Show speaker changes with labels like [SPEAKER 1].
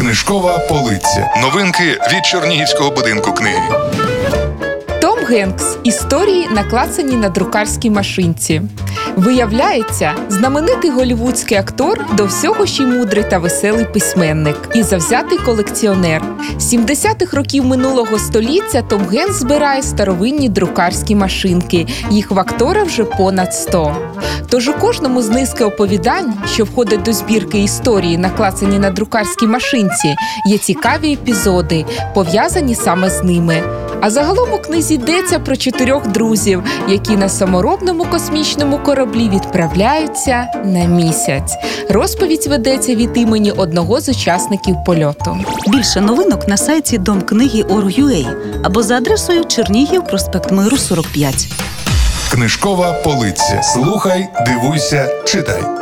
[SPEAKER 1] Книжкова полиця. Новинки від Чернігівського будинку книги.
[SPEAKER 2] Том Генкс. Історії наклацані на друкарській машинці. Виявляється, знаменитий голівудський актор до всього ще й мудрий та веселий письменник і завзятий колекціонер. З 70-х років минулого століття Том Генкс збирає старовинні друкарські машинки. Їх в актора вже понад 100. Тож у кожному з низки оповідань, що входить до збірки історії, наклацані на друкарській машинці, є цікаві епізоди, пов'язані саме з ними. А загалом у книзі йдеться про чотирьох друзів, які на саморобному космічному кораблі відправляються на місяць. Розповідь ведеться від імені одного з учасників польоту.
[SPEAKER 3] Більше новинок на сайті Домкниги Орг.ua або за адресою Чернігів, проспект Миру, 45.
[SPEAKER 1] Книжкова полиця. Слухай, дивуйся, читай.